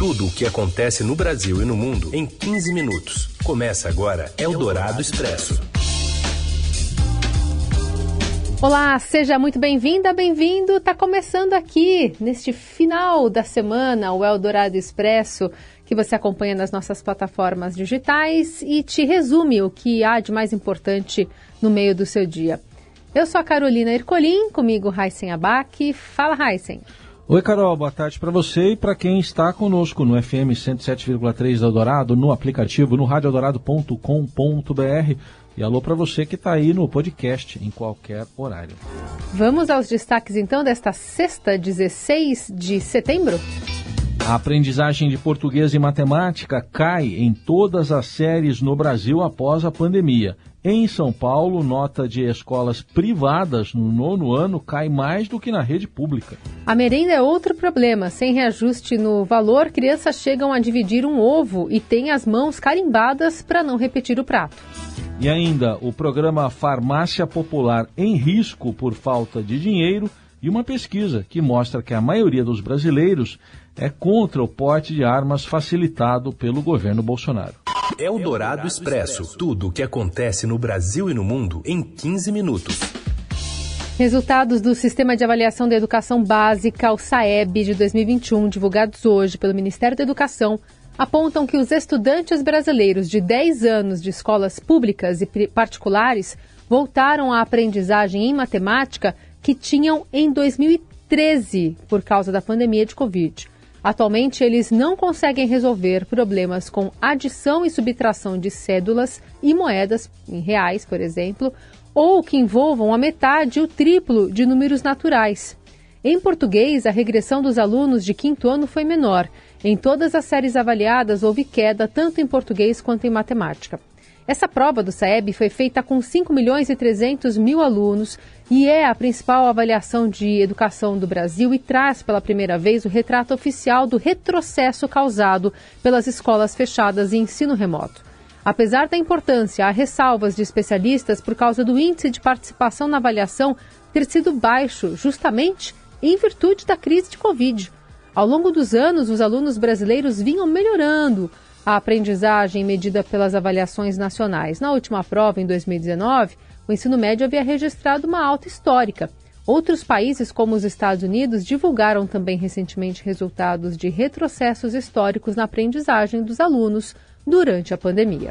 Tudo o que acontece no Brasil e no mundo em 15 minutos. Começa agora Eldorado Expresso. Olá, seja muito bem-vinda, bem-vindo. Está começando aqui, neste final da semana, o Eldorado Expresso, que você acompanha nas nossas plataformas digitais e te resume o que há de mais importante no meio do seu dia. Eu sou a Carolina Ercolim, comigo Heisen Abac. Fala, Heisen. Oi, Carol, boa tarde para você e para quem está conosco no FM 107,3 Eldorado, no aplicativo, no radioeldorado.com.br e alô para você que está aí no podcast em qualquer horário. Vamos aos destaques então desta sexta, 16 de setembro? A aprendizagem de português e matemática cai em todas as séries no Brasil após a pandemia. Em São Paulo, nota de escolas privadas no nono ano cai mais do que na rede pública. A merenda é outro problema. Sem reajuste no valor, crianças chegam a dividir um ovo e têm as mãos carimbadas para não repetir o prato. E ainda o programa Farmácia Popular em risco por falta de dinheiro e uma pesquisa que mostra que a maioria dos brasileiros é contra o porte de armas facilitado pelo governo Bolsonaro. É o Dourado Expresso. Tudo o que acontece no Brasil e no mundo em 15 minutos. Resultados do Sistema de Avaliação da Educação Básica, o SAEB, de 2021, divulgados hoje pelo Ministério da Educação, apontam que os estudantes brasileiros de 10 anos de escolas públicas e particulares voltaram à aprendizagem em matemática que tinham em 2013 por causa da pandemia de Covid. Atualmente, eles não conseguem resolver problemas com adição e subtração de cédulas e moedas, em reais, por exemplo, ou que envolvam a metade e o triplo de números naturais. Em português, a regressão dos alunos de quinto ano foi menor em todas as séries avaliadas, houve queda tanto em português quanto em matemática. Essa prova do SAEB foi feita com 5 milhões e 300 mil alunos e é a principal avaliação de educação do Brasil e traz pela primeira vez o retrato oficial do retrocesso causado pelas escolas fechadas e ensino remoto. Apesar da importância, há ressalvas de especialistas por causa do índice de participação na avaliação ter sido baixo, justamente em virtude da crise de Covid. Ao longo dos anos, os alunos brasileiros vinham melhorando a aprendizagem medida pelas avaliações nacionais. Na última prova, em 2019, o ensino médio havia registrado uma alta histórica. Outros países, como os Estados Unidos, divulgaram também recentemente resultados de retrocessos históricos na aprendizagem dos alunos durante a pandemia.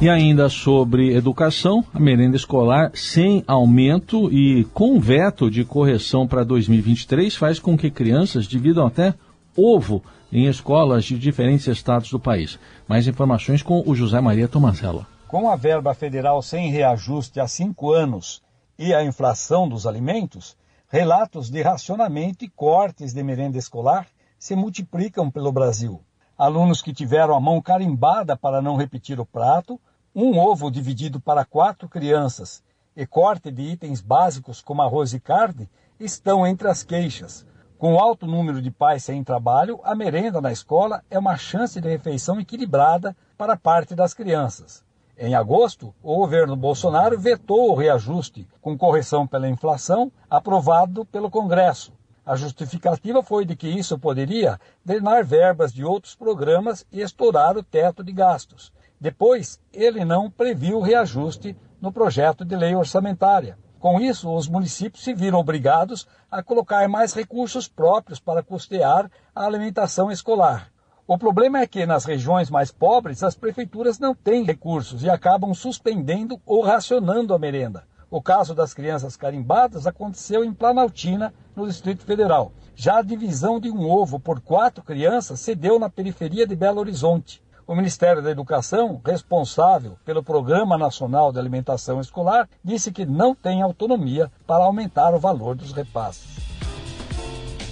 E ainda sobre educação, a merenda escolar sem aumento e com veto de correção para 2023 faz com que crianças dividam até ovo em escolas de diferentes estados do país. Mais informações com o José Maria Tomazello. Com a verba federal sem reajuste há cinco anos e a inflação dos alimentos, relatos de racionamento e cortes de merenda escolar se multiplicam pelo Brasil. Alunos que tiveram a mão carimbada para não repetir o prato um ovo dividido para quatro crianças e corte de itens básicos como arroz e carne estão entre as queixas. Com alto número de pais sem trabalho, a merenda na escola é uma chance de refeição equilibrada para parte das crianças. Em agosto, o governo Bolsonaro vetou o reajuste com correção pela inflação aprovado pelo Congresso. A justificativa foi de que isso poderia drenar verbas de outros programas e estourar o teto de gastos. Depois, ele não previu reajuste no projeto de lei orçamentária. Com isso, os municípios se viram obrigados a colocar mais recursos próprios para custear a alimentação escolar. O problema é que nas regiões mais pobres as prefeituras não têm recursos e acabam suspendendo ou racionando a merenda. O caso das crianças carimbadas aconteceu em Planaltina, no Distrito Federal. Já a divisão de um ovo por quatro crianças se deu na periferia de Belo Horizonte. O Ministério da Educação, responsável pelo Programa Nacional de Alimentação Escolar, disse que não tem autonomia para aumentar o valor dos repasses.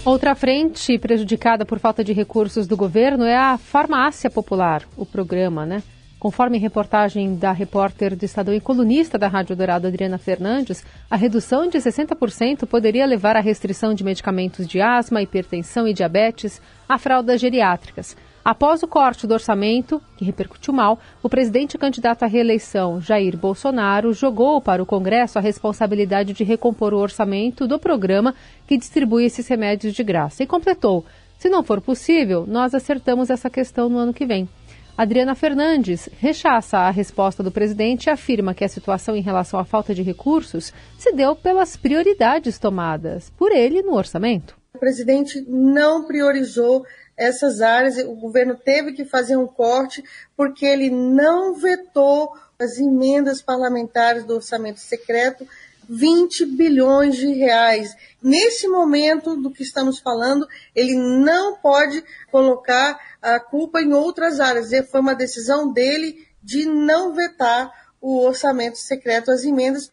Outra frente prejudicada por falta de recursos do governo é a farmácia popular, o programa, né? Conforme reportagem da repórter do Estadão e colunista da Rádio Dourado, Adriana Fernandes, a redução de 60% poderia levar à restrição de medicamentos de asma, hipertensão e diabetes a fraldas geriátricas. Após o corte do orçamento, que repercutiu mal, o presidente candidato à reeleição, Jair Bolsonaro, jogou para o Congresso a responsabilidade de recompor o orçamento do programa que distribui esses remédios de graça e completou. Se não for possível, nós acertamos essa questão no ano que vem. Adriana Fernandes rechaça a resposta do presidente e afirma que a situação em relação à falta de recursos se deu pelas prioridades tomadas por ele no orçamento. O presidente não priorizou essas áreas, o governo teve que fazer um corte porque ele não vetou as emendas parlamentares do orçamento secreto 20 bilhões de reais. Nesse momento do que estamos falando, ele não pode colocar a culpa em outras áreas. Foi uma decisão dele de não vetar o orçamento secreto, as emendas.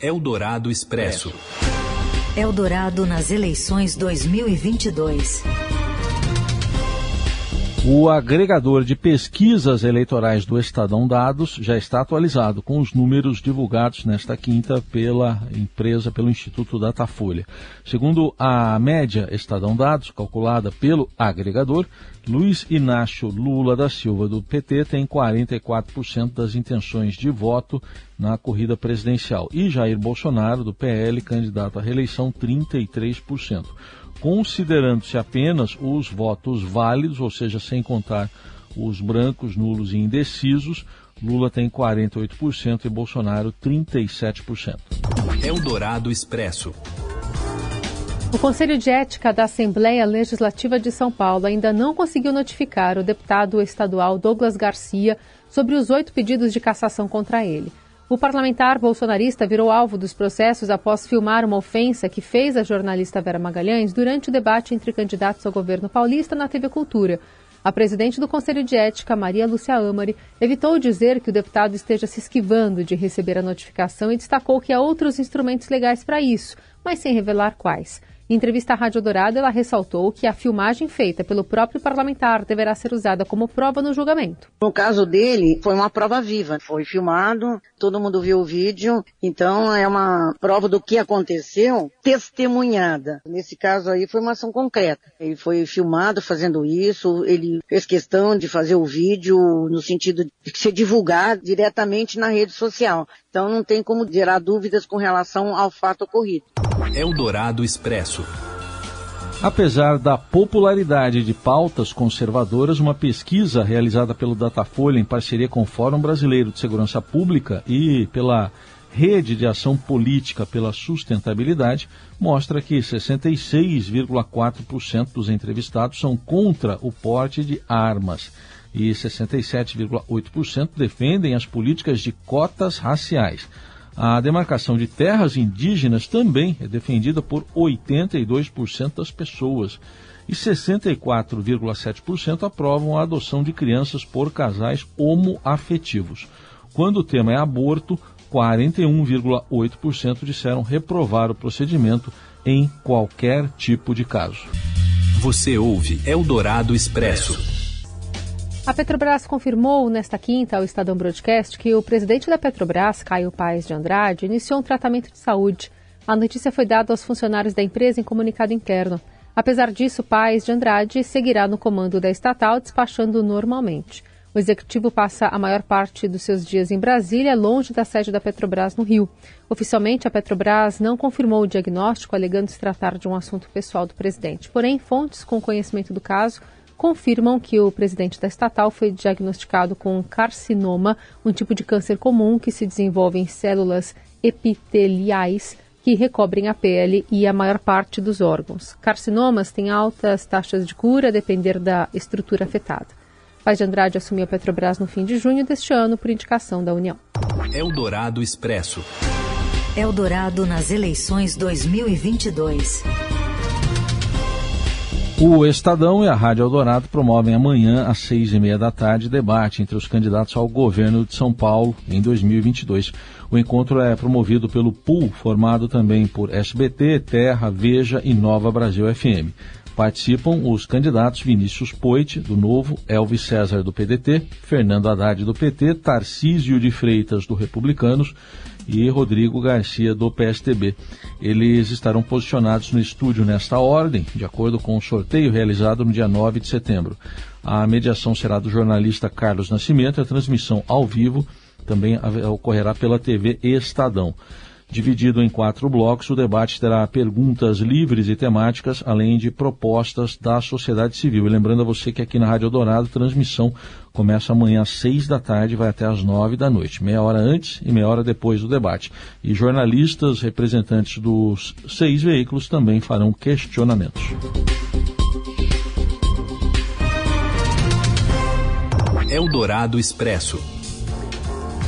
Eldorado Expresso. Eldorado nas eleições 2022. O agregador de pesquisas eleitorais do Estadão Dados já está atualizado com os números divulgados nesta quinta pela empresa, pelo Instituto Datafolha. Segundo a média Estadão Dados, calculada pelo agregador, Luiz Inácio Lula da Silva, do PT, tem 44% das intenções de voto na corrida presidencial e Jair Bolsonaro, do PL, candidato à reeleição, 33% considerando-se apenas os votos válidos, ou seja, sem contar os brancos, nulos e indecisos, Lula tem 48% e Bolsonaro 37%. Eldorado Expresso. O Conselho de Ética da Assembleia Legislativa de São Paulo ainda não conseguiu notificar o deputado estadual Douglas Garcia sobre os oito pedidos de cassação contra ele. O parlamentar bolsonarista virou alvo dos processos após filmar uma ofensa que fez a jornalista Vera Magalhães durante o debate entre candidatos ao governo paulista na TV Cultura. A presidente do Conselho de Ética, Maria Lúcia Amari, evitou dizer que o deputado esteja se esquivando de receber a notificação e destacou que há outros instrumentos legais para isso, mas sem revelar quais. Em entrevista à Rádio Dourado, ela ressaltou que a filmagem feita pelo próprio parlamentar deverá ser usada como prova no julgamento. No caso dele, foi uma prova viva. Foi filmado, todo mundo viu o vídeo, então é uma prova do que aconteceu, testemunhada. Nesse caso aí foi uma ação concreta. Ele foi filmado fazendo isso, ele fez questão de fazer o vídeo no sentido de ser divulgado diretamente na rede social. Então não tem como gerar dúvidas com relação ao fato ocorrido. Eldorado Expresso. Apesar da popularidade de pautas conservadoras, uma pesquisa realizada pelo Datafolha em parceria com o Fórum Brasileiro de Segurança Pública e pela Rede de Ação Política pela Sustentabilidade mostra que 66,4% dos entrevistados são contra o porte de armas e 67,8% defendem as políticas de cotas raciais. A demarcação de terras indígenas também é defendida por 82% das pessoas e 64,7% aprovam a adoção de crianças por casais homoafetivos. Quando o tema é aborto, 41,8% disseram reprovar o procedimento em qualquer tipo de caso. Você ouve Eldorado Expresso. A Petrobras confirmou nesta quinta ao Estadão Broadcast que o presidente da Petrobras, Caio Paes de Andrade, iniciou um tratamento de saúde. A notícia foi dada aos funcionários da empresa em comunicado interno. Apesar disso, Paes de Andrade seguirá no comando da estatal, despachando normalmente. O executivo passa a maior parte dos seus dias em Brasília, longe da sede da Petrobras no Rio. Oficialmente, a Petrobras não confirmou o diagnóstico, alegando se tratar de um assunto pessoal do presidente. Porém, fontes com conhecimento do caso confirmam que o presidente da estatal foi diagnosticado com carcinoma, um tipo de câncer comum que se desenvolve em células epiteliais que recobrem a pele e a maior parte dos órgãos. Carcinomas têm altas taxas de cura a depender da estrutura afetada. Paz de Andrade assumiu a Petrobras no fim de junho deste ano por indicação da União. Eldorado Expresso. Eldorado nas eleições 2022. O Estadão e a Rádio Eldorado promovem amanhã, às seis e meia da tarde, debate entre os candidatos ao governo de São Paulo em 2022. O encontro é promovido pelo PUL, formado também por SBT, Terra, Veja e Nova Brasil FM. Participam os candidatos Vinícius Poit, do Novo, Elvis César, do PDT, Fernando Haddad, do PT, Tarcísio de Freitas, do Republicanos e Rodrigo Garcia, do PSTB. Eles estarão posicionados no estúdio nesta ordem, de acordo com o sorteio realizado no dia 9 de setembro. A mediação será do jornalista Carlos Nascimento e a transmissão ao vivo também ocorrerá pela TV Estadão. Dividido em quatro blocos, o debate terá perguntas livres e temáticas, além de propostas da sociedade civil. E lembrando a você que aqui na Rádio Dourado, transmissão começa amanhã às seis da tarde vai até às nove da noite, meia hora antes e meia hora depois do debate. E jornalistas, representantes dos seis veículos também farão questionamentos. Eldorado Expresso.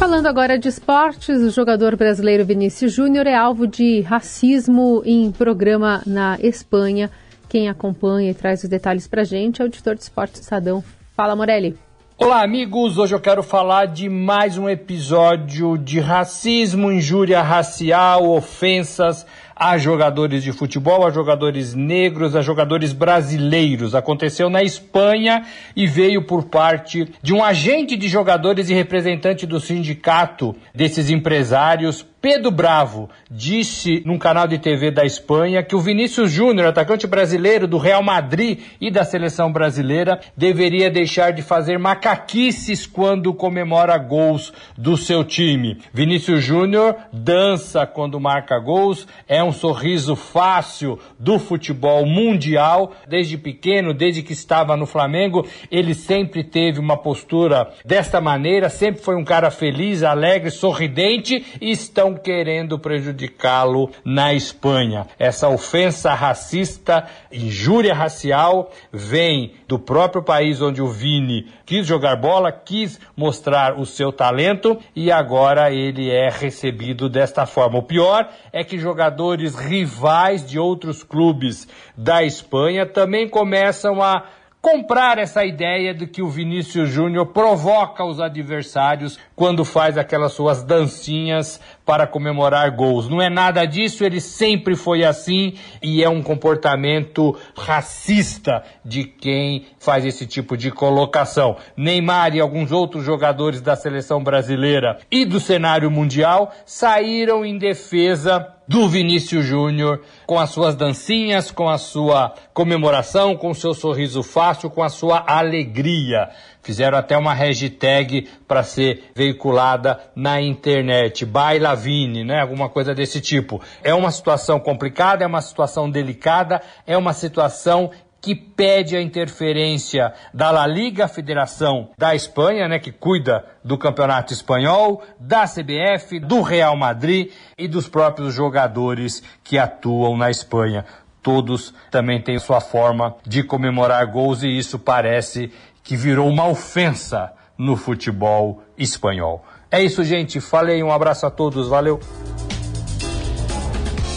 Falando agora de esportes, o jogador brasileiro Vinícius Júnior é alvo de racismo em programa na Espanha. Quem acompanha e traz os detalhes pra gente é o editor de esportes Sadão. Fala, Morelli. Olá, amigos! Hoje eu quero falar de mais um episódio de racismo, injúria racial, ofensas a jogadores de futebol, a jogadores negros, a jogadores brasileiros. Aconteceu na Espanha e veio por parte de um agente de jogadores e representante do sindicato desses empresários Pedro Bravo disse num canal de TV da Espanha que o Vinícius Júnior, atacante brasileiro do Real Madrid e da seleção brasileira, deveria deixar de fazer macaquices quando comemora gols do seu time. Vinícius Júnior dança quando marca gols, é um sorriso fácil do futebol mundial. Desde pequeno, desde que estava no Flamengo, ele sempre teve uma postura desta maneira, sempre foi um cara feliz, alegre, sorridente e estão estão querendo prejudicá-lo na Espanha. Essa ofensa racista, injúria racial, vem do próprio país onde o Vini quis jogar bola, quis mostrar o seu talento e agora ele é recebido desta forma. O pior é que jogadores rivais de outros clubes da Espanha também começam a comprar essa ideia de que o Vinícius Júnior provoca os adversários quando faz aquelas suas dancinhas para comemorar gols. Não é nada disso, ele sempre foi assim e é um comportamento racista de quem faz esse tipo de colocação. Neymar e alguns outros jogadores da seleção brasileira e do cenário mundial saíram em defesa do Vinícius Júnior, com as suas dancinhas, com a sua comemoração, com o seu sorriso fácil, com a sua alegria. Fizeram até uma hashtag para ser veiculada na internet, Baila Vini, né? Alguma coisa desse tipo. É uma situação complicada, é uma situação delicada, é uma situação que pede a interferência da La Liga, Federação da Espanha, né, que cuida do Campeonato Espanhol, da CBF, do Real Madrid e dos próprios jogadores que atuam na Espanha. Todos também têm sua forma de comemorar gols e isso parece que virou uma ofensa no futebol espanhol. É isso, gente. Falei, um abraço a todos, valeu.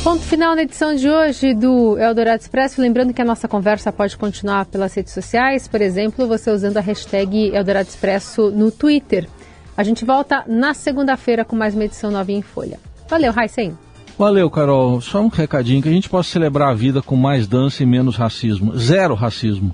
Ponto final na edição de hoje do Eldorado Expresso. Lembrando que a nossa conversa pode continuar pelas redes sociais, por exemplo, você usando a hashtag Eldorado Expresso no Twitter. A gente volta na segunda-feira com mais uma edição novinha em Folha. Valeu, Raicen. Valeu, Carol. Só um recadinho que a gente possa celebrar a vida com mais dança e menos racismo. Zero racismo.